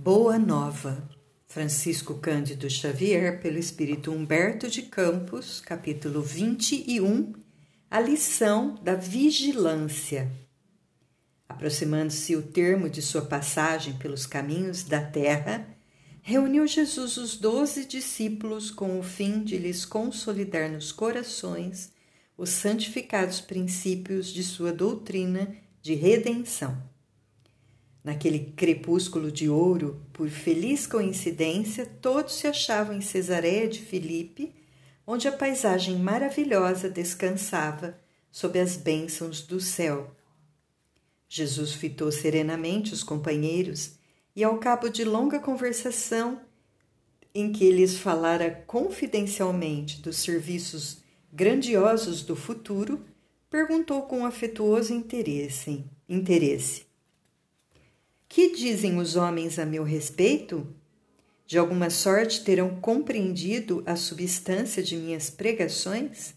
Boa Nova, Francisco Cândido Xavier, pelo Espírito Humberto de Campos, capítulo 21, a lição da vigilância. Aproximando-se o termo de sua passagem pelos caminhos da terra, reuniu Jesus os doze discípulos com o fim de lhes consolidar nos corações os santificados princípios de sua doutrina de redenção. Naquele crepúsculo de ouro, por feliz coincidência, todos se achavam em Cesareia de Filipe, onde a paisagem maravilhosa descansava sob as bênçãos do céu. Jesus fitou serenamente os companheiros e, ao cabo de longa conversação, em que lhes falara confidencialmente dos serviços grandiosos do futuro, perguntou com afetuoso interesse: interesse que dizem os homens a meu respeito? De alguma sorte terão compreendido a substância de minhas pregações?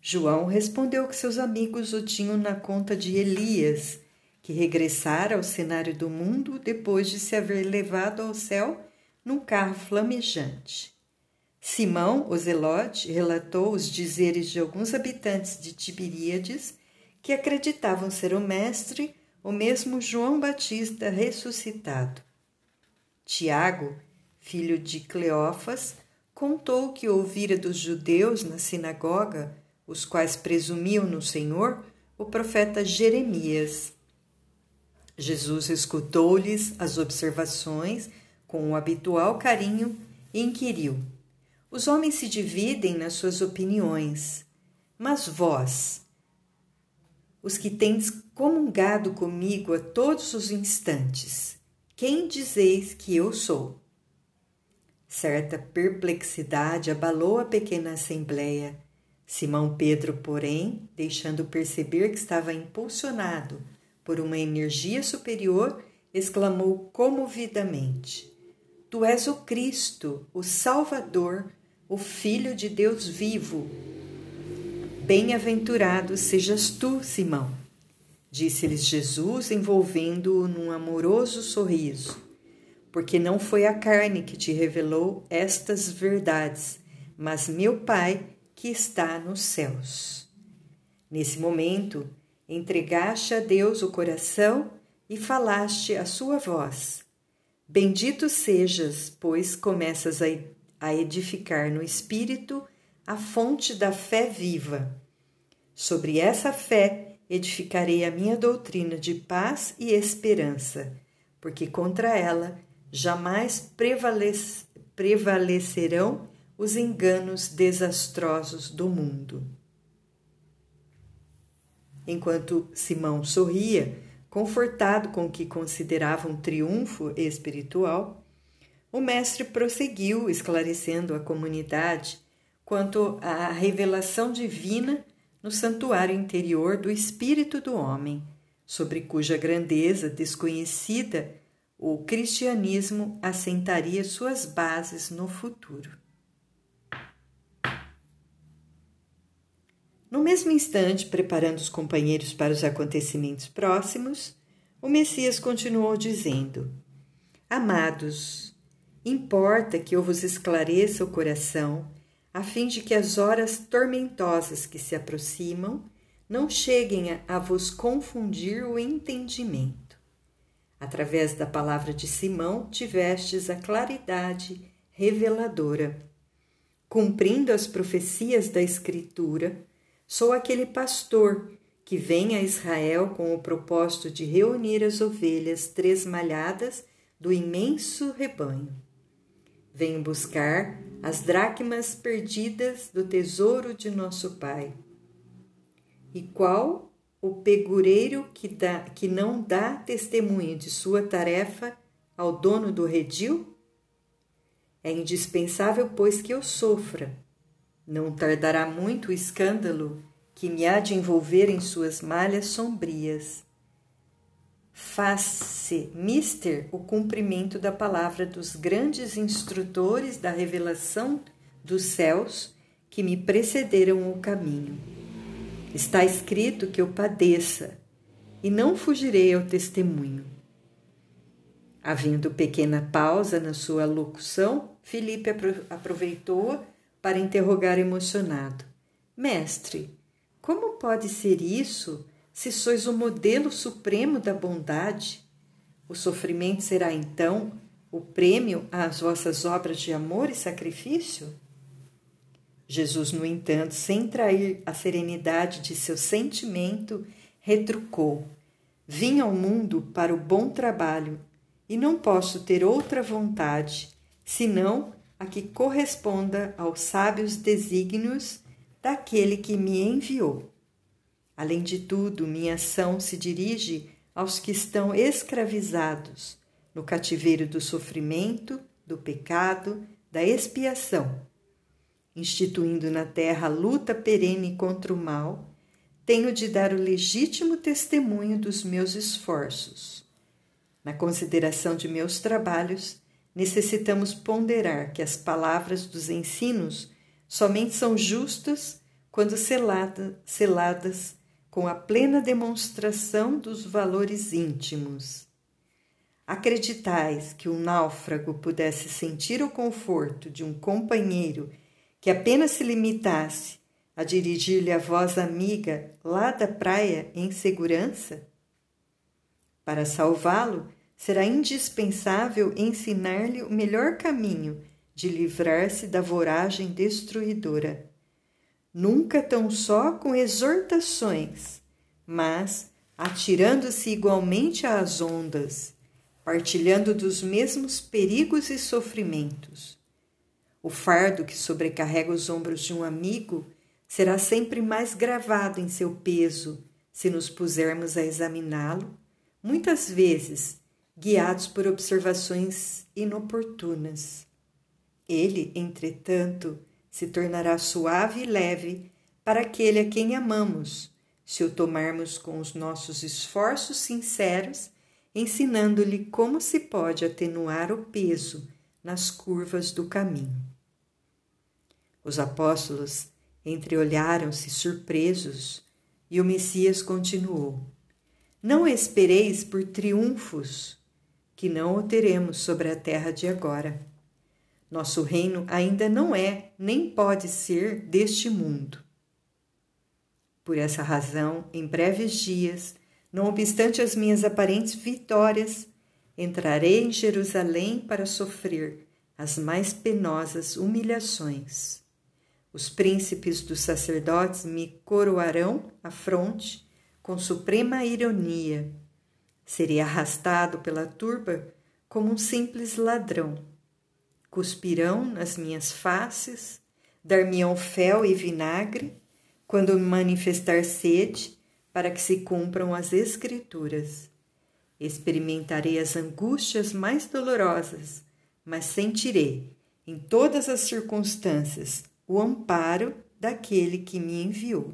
João respondeu que seus amigos o tinham na conta de Elias, que regressara ao cenário do mundo depois de se haver levado ao céu num carro flamejante. Simão, o Zelote, relatou os dizeres de alguns habitantes de Tiberíades que acreditavam ser o mestre o mesmo João Batista ressuscitado. Tiago, filho de Cleófas, contou que ouvira dos judeus na sinagoga, os quais presumiam no Senhor, o profeta Jeremias. Jesus escutou-lhes as observações com o habitual carinho e inquiriu: Os homens se dividem nas suas opiniões, mas vós, os que tendes comungado comigo a todos os instantes. Quem dizeis que eu sou? Certa perplexidade abalou a pequena assembleia. Simão Pedro, porém, deixando perceber que estava impulsionado por uma energia superior, exclamou comovidamente: Tu és o Cristo, o Salvador, o Filho de Deus vivo. Bem-aventurado sejas tu, Simão, disse-lhes Jesus, envolvendo-o num amoroso sorriso, porque não foi a carne que te revelou estas verdades, mas meu Pai que está nos céus. Nesse momento, entregaste a Deus o coração e falaste a sua voz. Bendito sejas, pois começas a edificar no Espírito a fonte da fé viva. Sobre essa fé edificarei a minha doutrina de paz e esperança, porque contra ela jamais prevalece, prevalecerão os enganos desastrosos do mundo. Enquanto Simão sorria, confortado com o que considerava um triunfo espiritual, o mestre prosseguiu esclarecendo à comunidade quanto à revelação divina no santuário interior do espírito do homem, sobre cuja grandeza desconhecida o cristianismo assentaria suas bases no futuro. No mesmo instante, preparando os companheiros para os acontecimentos próximos, o Messias continuou dizendo: Amados, importa que eu vos esclareça o coração a fim de que as horas tormentosas que se aproximam não cheguem a, a vos confundir o entendimento. Através da palavra de Simão tivestes a claridade reveladora. Cumprindo as profecias da Escritura, sou aquele pastor que vem a Israel com o propósito de reunir as ovelhas tresmalhadas do imenso rebanho. Venho buscar as dracmas perdidas do tesouro de nosso Pai. E qual o pegureiro que, dá, que não dá testemunho de sua tarefa ao dono do redil? É indispensável, pois, que eu sofra. Não tardará muito o escândalo que me há de envolver em suas malhas sombrias faz-se mister o cumprimento da palavra dos grandes instrutores da revelação dos céus que me precederam o caminho. Está escrito que eu padeça e não fugirei ao testemunho. Havendo pequena pausa na sua locução, Felipe aproveitou para interrogar emocionado: Mestre, como pode ser isso se sois o modelo supremo da bondade? O sofrimento será então o prêmio às vossas obras de amor e sacrifício? Jesus, no entanto, sem trair a serenidade de seu sentimento, retrucou: Vim ao mundo para o bom trabalho e não posso ter outra vontade senão a que corresponda aos sábios desígnios daquele que me enviou. Além de tudo, minha ação se dirige aos que estão escravizados no cativeiro do sofrimento, do pecado, da expiação. Instituindo na terra a luta perene contra o mal, tenho de dar o legítimo testemunho dos meus esforços. Na consideração de meus trabalhos, necessitamos ponderar que as palavras dos ensinos somente são justas quando selada, seladas com a plena demonstração dos valores íntimos. Acreditais que um náufrago pudesse sentir o conforto de um companheiro que apenas se limitasse a dirigir-lhe a voz amiga lá da praia em segurança? Para salvá-lo, será indispensável ensinar-lhe o melhor caminho de livrar-se da voragem destruidora. Nunca tão só com exortações, mas atirando-se igualmente às ondas, partilhando dos mesmos perigos e sofrimentos. O fardo que sobrecarrega os ombros de um amigo será sempre mais gravado em seu peso se nos pusermos a examiná-lo, muitas vezes guiados por observações inoportunas. Ele, entretanto, se tornará suave e leve para aquele a quem amamos, se o tomarmos com os nossos esforços sinceros, ensinando-lhe como se pode atenuar o peso nas curvas do caminho. Os apóstolos entreolharam-se surpresos e o Messias continuou: Não espereis por triunfos que não o teremos sobre a terra de agora. Nosso reino ainda não é, nem pode ser, deste mundo. Por essa razão, em breves dias, não obstante as minhas aparentes vitórias, entrarei em Jerusalém para sofrer as mais penosas humilhações. Os príncipes dos sacerdotes me coroarão a fronte com suprema ironia Seria arrastado pela turba como um simples ladrão. Cuspirão nas minhas faces, dar-me-ão fel e vinagre, quando me manifestar sede, para que se cumpram as Escrituras. Experimentarei as angústias mais dolorosas, mas sentirei, em todas as circunstâncias, o amparo daquele que me enviou.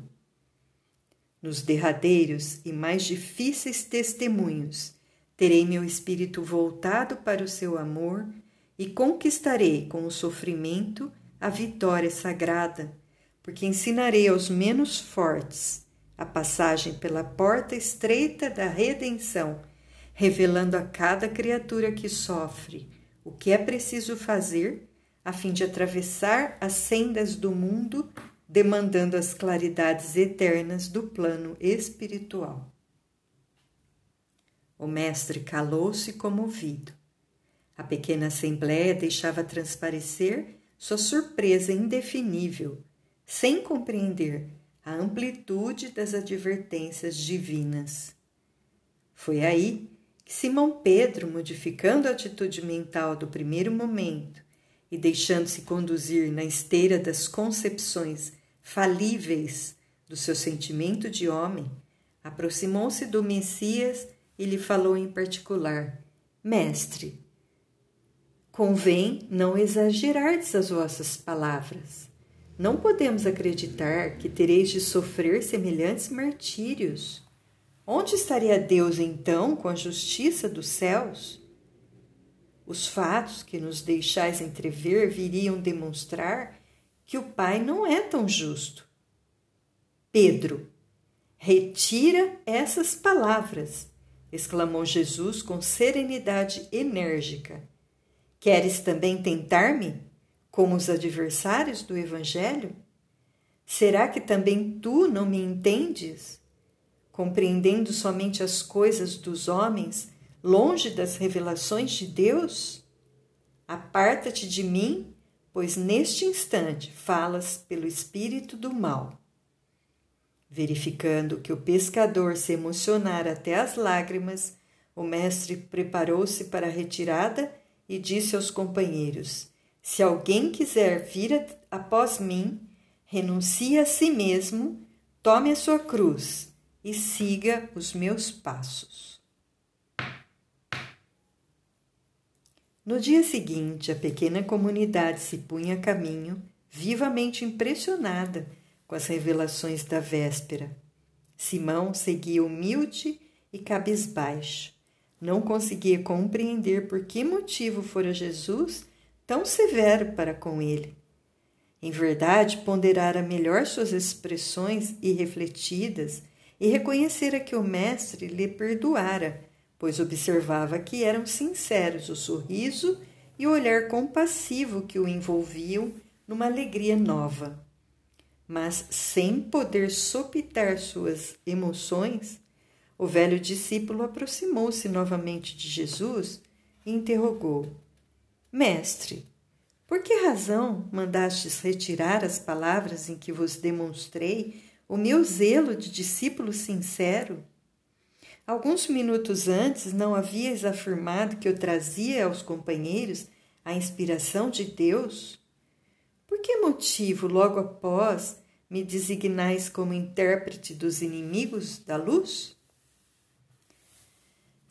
Nos derradeiros e mais difíceis testemunhos, terei meu espírito voltado para o seu amor e conquistarei com o sofrimento a vitória sagrada, porque ensinarei aos menos fortes a passagem pela porta estreita da redenção, revelando a cada criatura que sofre o que é preciso fazer a fim de atravessar as sendas do mundo demandando as claridades eternas do plano espiritual. O mestre calou-se comovido. A pequena assembléia deixava transparecer sua surpresa indefinível, sem compreender a amplitude das advertências divinas. Foi aí que Simão Pedro, modificando a atitude mental do primeiro momento e deixando-se conduzir na esteira das concepções falíveis do seu sentimento de homem, aproximou-se do Messias e lhe falou em particular: Mestre, convém não exagerardes as vossas palavras. Não podemos acreditar que tereis de sofrer semelhantes martírios. Onde estaria Deus então com a justiça dos céus? Os fatos que nos deixais entrever viriam demonstrar que o pai não é tão justo. Pedro, retira essas palavras. exclamou Jesus com serenidade enérgica. Queres também tentar-me, como os adversários do Evangelho? Será que também tu não me entendes? Compreendendo somente as coisas dos homens, longe das revelações de Deus? Aparta-te de mim, pois neste instante falas pelo espírito do mal. Verificando que o pescador se emocionara até as lágrimas, o mestre preparou-se para a retirada e disse aos companheiros: Se alguém quiser vir após mim, renuncie a si mesmo, tome a sua cruz e siga os meus passos. No dia seguinte, a pequena comunidade se punha a caminho, vivamente impressionada com as revelações da véspera. Simão seguia humilde e cabisbaixo. Não conseguia compreender por que motivo fora Jesus tão severo para com ele. Em verdade, ponderara melhor suas expressões irrefletidas e reconhecera que o Mestre lhe perdoara pois observava que eram sinceros o sorriso e o olhar compassivo que o envolviam numa alegria nova. Mas, sem poder sopitar suas emoções, o velho discípulo aproximou-se novamente de Jesus e interrogou: Mestre, por que razão mandastes retirar as palavras em que vos demonstrei o meu zelo de discípulo sincero? Alguns minutos antes não havias afirmado que eu trazia aos companheiros a inspiração de Deus? Por que motivo, logo após, me designais como intérprete dos inimigos da luz?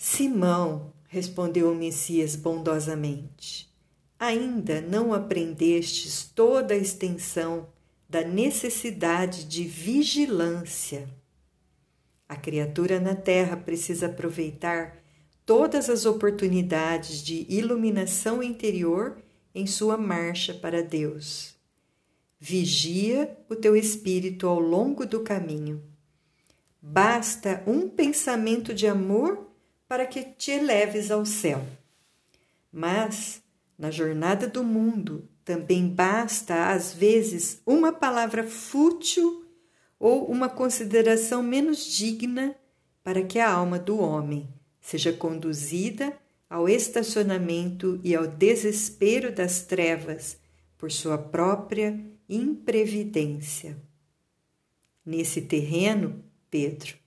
Simão, respondeu o Messias bondosamente, ainda não aprendestes toda a extensão da necessidade de vigilância. A criatura na Terra precisa aproveitar todas as oportunidades de iluminação interior em sua marcha para Deus. Vigia o teu espírito ao longo do caminho. Basta um pensamento de amor para que te eleves ao céu. Mas, na jornada do mundo, também basta, às vezes, uma palavra fútil ou uma consideração menos digna para que a alma do homem seja conduzida ao estacionamento e ao desespero das trevas por sua própria imprevidência. Nesse terreno, Pedro,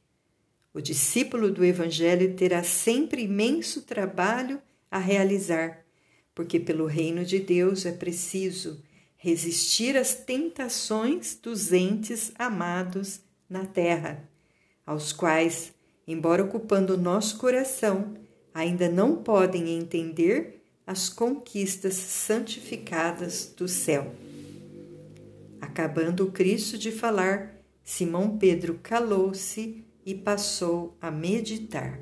o discípulo do Evangelho terá sempre imenso trabalho a realizar, porque pelo reino de Deus é preciso resistir às tentações dos entes amados na terra, aos quais, embora ocupando nosso coração, ainda não podem entender as conquistas santificadas do céu. Acabando o Cristo de falar, Simão Pedro calou-se e passou a meditar.